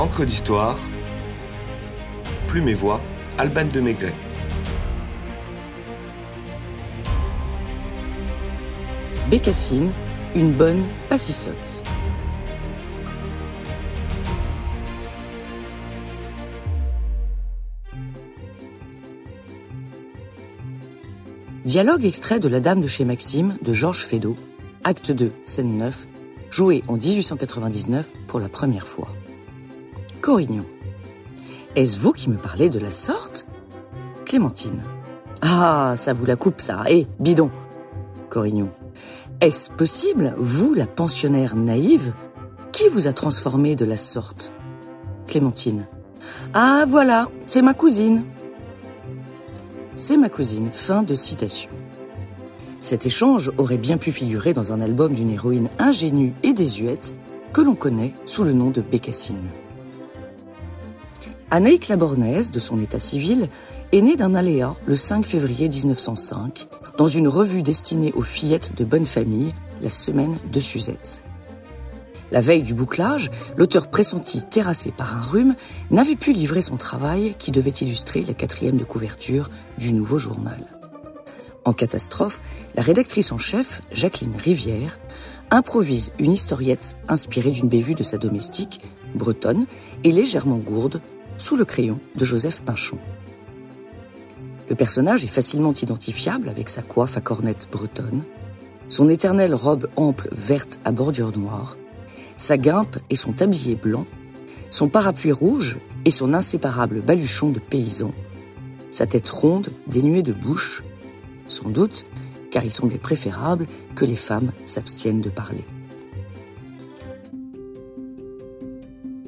Encre d'histoire, Plume et Voix, Alban de Maigret. Bécassine, une bonne passissotte. Dialogue extrait de La Dame de chez Maxime de Georges Feydeau, acte 2, scène 9, joué en 1899 pour la première fois. Corignon. Est-ce vous qui me parlez de la sorte? Clémentine. Ah, ça vous la coupe ça, hé, bidon Corignon. Est-ce possible, vous, la pensionnaire naïve? Qui vous a transformé de la sorte? Clémentine. Ah, voilà, c'est ma cousine. C'est ma cousine. Fin de citation. Cet échange aurait bien pu figurer dans un album d'une héroïne ingénue et désuète que l'on connaît sous le nom de Bécassine. Anaïque Labornaise, de son état civil, est née d'un aléa le 5 février 1905 dans une revue destinée aux fillettes de bonne famille, la Semaine de Suzette. La veille du bouclage, l'auteur pressenti, terrassé par un rhume, n'avait pu livrer son travail qui devait illustrer la quatrième de couverture du nouveau journal. En catastrophe, la rédactrice en chef, Jacqueline Rivière, improvise une historiette inspirée d'une bévue de sa domestique, bretonne et légèrement gourde, sous le crayon de Joseph Pinchon. Le personnage est facilement identifiable avec sa coiffe à cornette bretonne, son éternelle robe ample verte à bordure noire, sa guimpe et son tablier blanc, son parapluie rouge et son inséparable baluchon de paysan, sa tête ronde dénuée de bouche, sans doute car il semblait préférable que les femmes s'abstiennent de parler.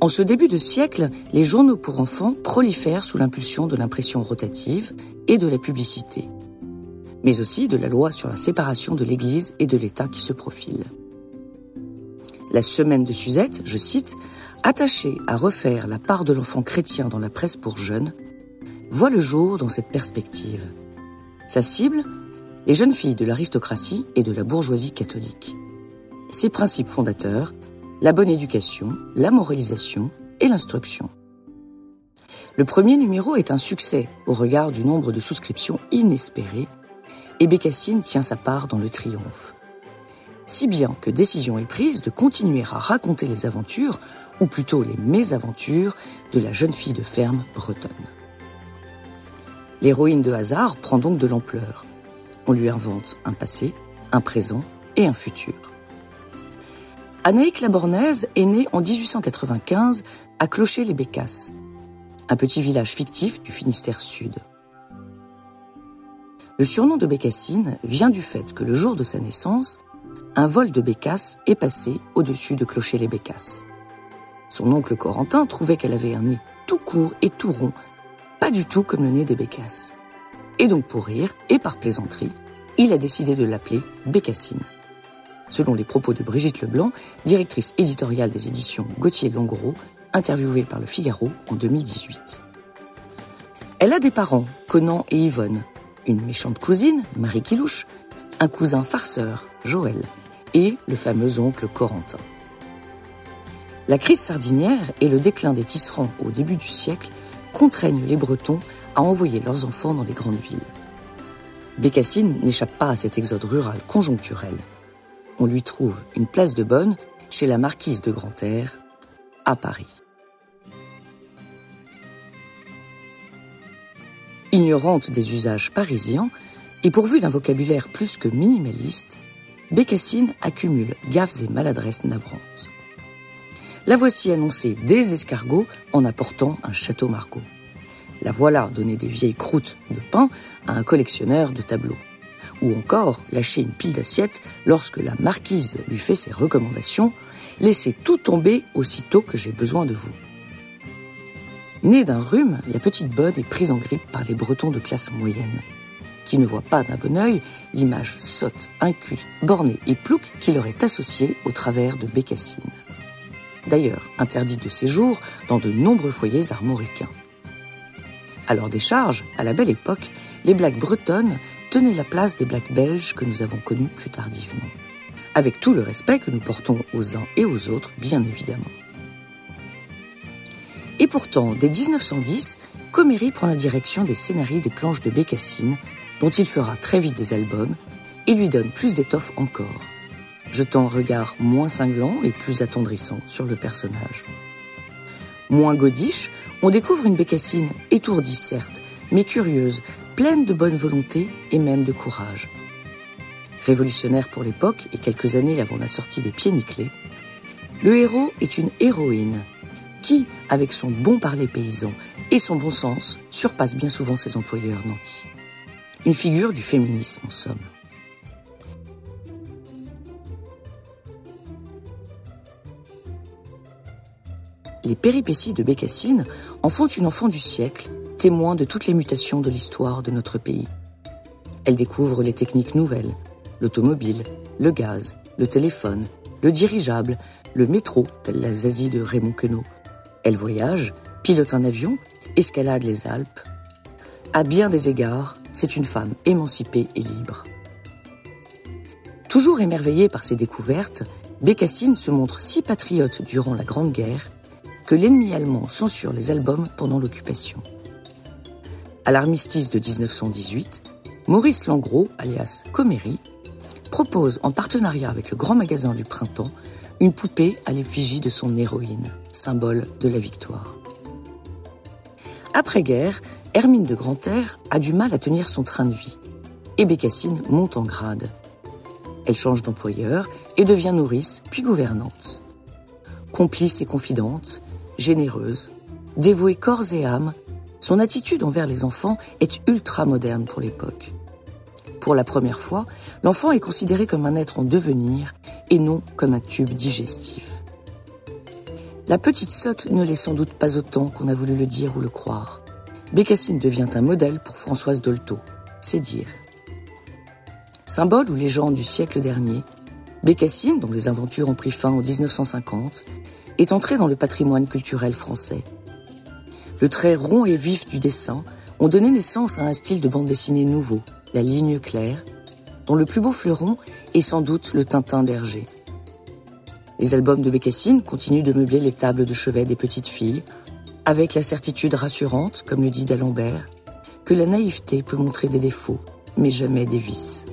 En ce début de siècle, les journaux pour enfants prolifèrent sous l'impulsion de l'impression rotative et de la publicité, mais aussi de la loi sur la séparation de l'Église et de l'État qui se profile. La semaine de Suzette, je cite, attachée à refaire la part de l'enfant chrétien dans la presse pour jeunes, voit le jour dans cette perspective. Sa cible, les jeunes filles de l'aristocratie et de la bourgeoisie catholique. Ses principes fondateurs, la bonne éducation, la moralisation et l'instruction. Le premier numéro est un succès au regard du nombre de souscriptions inespérées et Bécassine tient sa part dans le triomphe si bien que décision est prise de continuer à raconter les aventures, ou plutôt les mésaventures, de la jeune fille de ferme bretonne. L'héroïne de hasard prend donc de l'ampleur. On lui invente un passé, un présent et un futur. Anaïque Labornaise est née en 1895 à Clocher-les-Bécasses, un petit village fictif du Finistère Sud. Le surnom de Bécassine vient du fait que le jour de sa naissance, un vol de bécasse est passé au-dessus de Clocher-les-Bécasses. Son oncle Corentin trouvait qu'elle avait un nez tout court et tout rond, pas du tout comme le nez des bécasses. Et donc pour rire, et par plaisanterie, il a décidé de l'appeler Bécassine. Selon les propos de Brigitte Leblanc, directrice éditoriale des éditions Gauthier-Longoreau, interviewée par le Figaro en 2018. Elle a des parents, Conan et Yvonne, une méchante cousine, Marie Kilouche, un cousin farceur, Joël, et le fameux oncle Corentin. La crise sardinière et le déclin des tisserands au début du siècle contraignent les Bretons à envoyer leurs enfants dans les grandes villes. Bécassine n'échappe pas à cet exode rural conjoncturel. On lui trouve une place de bonne chez la marquise de Grantaire, à Paris. Ignorante des usages parisiens et pourvue d'un vocabulaire plus que minimaliste, Bécassine accumule gaffes et maladresses navrantes. La voici annoncée des escargots en apportant un château Margaux. La voilà donner des vieilles croûtes de pain à un collectionneur de tableaux. Ou encore lâcher une pile d'assiettes lorsque la marquise lui fait ses recommandations, laissez tout tomber aussitôt que j'ai besoin de vous. Née d'un rhume, la petite bonne est prise en grippe par les Bretons de classe moyenne qui ne voit pas d'un bon œil l'image sotte, inculte, bornée et plouque qui leur est associée au travers de Bécassine. D'ailleurs, interdite de séjour dans de nombreux foyers armoricains. À leur décharge, à la belle époque, les blagues bretonnes tenaient la place des blagues belges que nous avons connues plus tardivement. Avec tout le respect que nous portons aux uns et aux autres, bien évidemment. Et pourtant, dès 1910, Coméry prend la direction des scénarii des planches de Bécassine, dont il fera très vite des albums, et lui donne plus d'étoffe encore, jetant un regard moins cinglant et plus attendrissant sur le personnage. Moins godiche, on découvre une Bécassine étourdie certes, mais curieuse, pleine de bonne volonté et même de courage. Révolutionnaire pour l'époque et quelques années avant la sortie des pieds nickelés, le héros est une héroïne qui, avec son bon parler paysan et son bon sens, surpasse bien souvent ses employeurs nantis. Une figure du féminisme en somme. Les péripéties de Bécassine en font une enfant du siècle, témoin de toutes les mutations de l'histoire de notre pays. Elle découvre les techniques nouvelles, l'automobile, le gaz, le téléphone, le dirigeable, le métro, tel la Zazie de Raymond Queneau. Elle voyage, pilote un avion, escalade les Alpes. À bien des égards, c'est une femme émancipée et libre. Toujours émerveillée par ses découvertes, Bécassine se montre si patriote durant la Grande Guerre que l'ennemi allemand censure les albums pendant l'occupation. À l'armistice de 1918, Maurice Langros, alias Coméry, propose en partenariat avec le grand magasin du printemps une poupée à l'effigie de son héroïne, symbole de la victoire. Après-guerre, Hermine de Grantaire a du mal à tenir son train de vie et Bécassine monte en grade. Elle change d'employeur et devient nourrice puis gouvernante. Complice et confidente, généreuse, dévouée corps et âme, son attitude envers les enfants est ultra moderne pour l'époque. Pour la première fois, l'enfant est considéré comme un être en devenir et non comme un tube digestif. La petite sotte ne l'est sans doute pas autant qu'on a voulu le dire ou le croire. Bécassine devient un modèle pour Françoise Dolto, c'est dire. Symbole ou légende du siècle dernier, Bécassine, dont les aventures ont pris fin en 1950, est entré dans le patrimoine culturel français. Le trait rond et vif du dessin ont donné naissance à un style de bande dessinée nouveau, la ligne claire, dont le plus beau fleuron est sans doute le Tintin d'Hergé. Les albums de Bécassine continuent de meubler les tables de chevet des petites filles, avec la certitude rassurante, comme le dit d'Alembert, que la naïveté peut montrer des défauts, mais jamais des vices.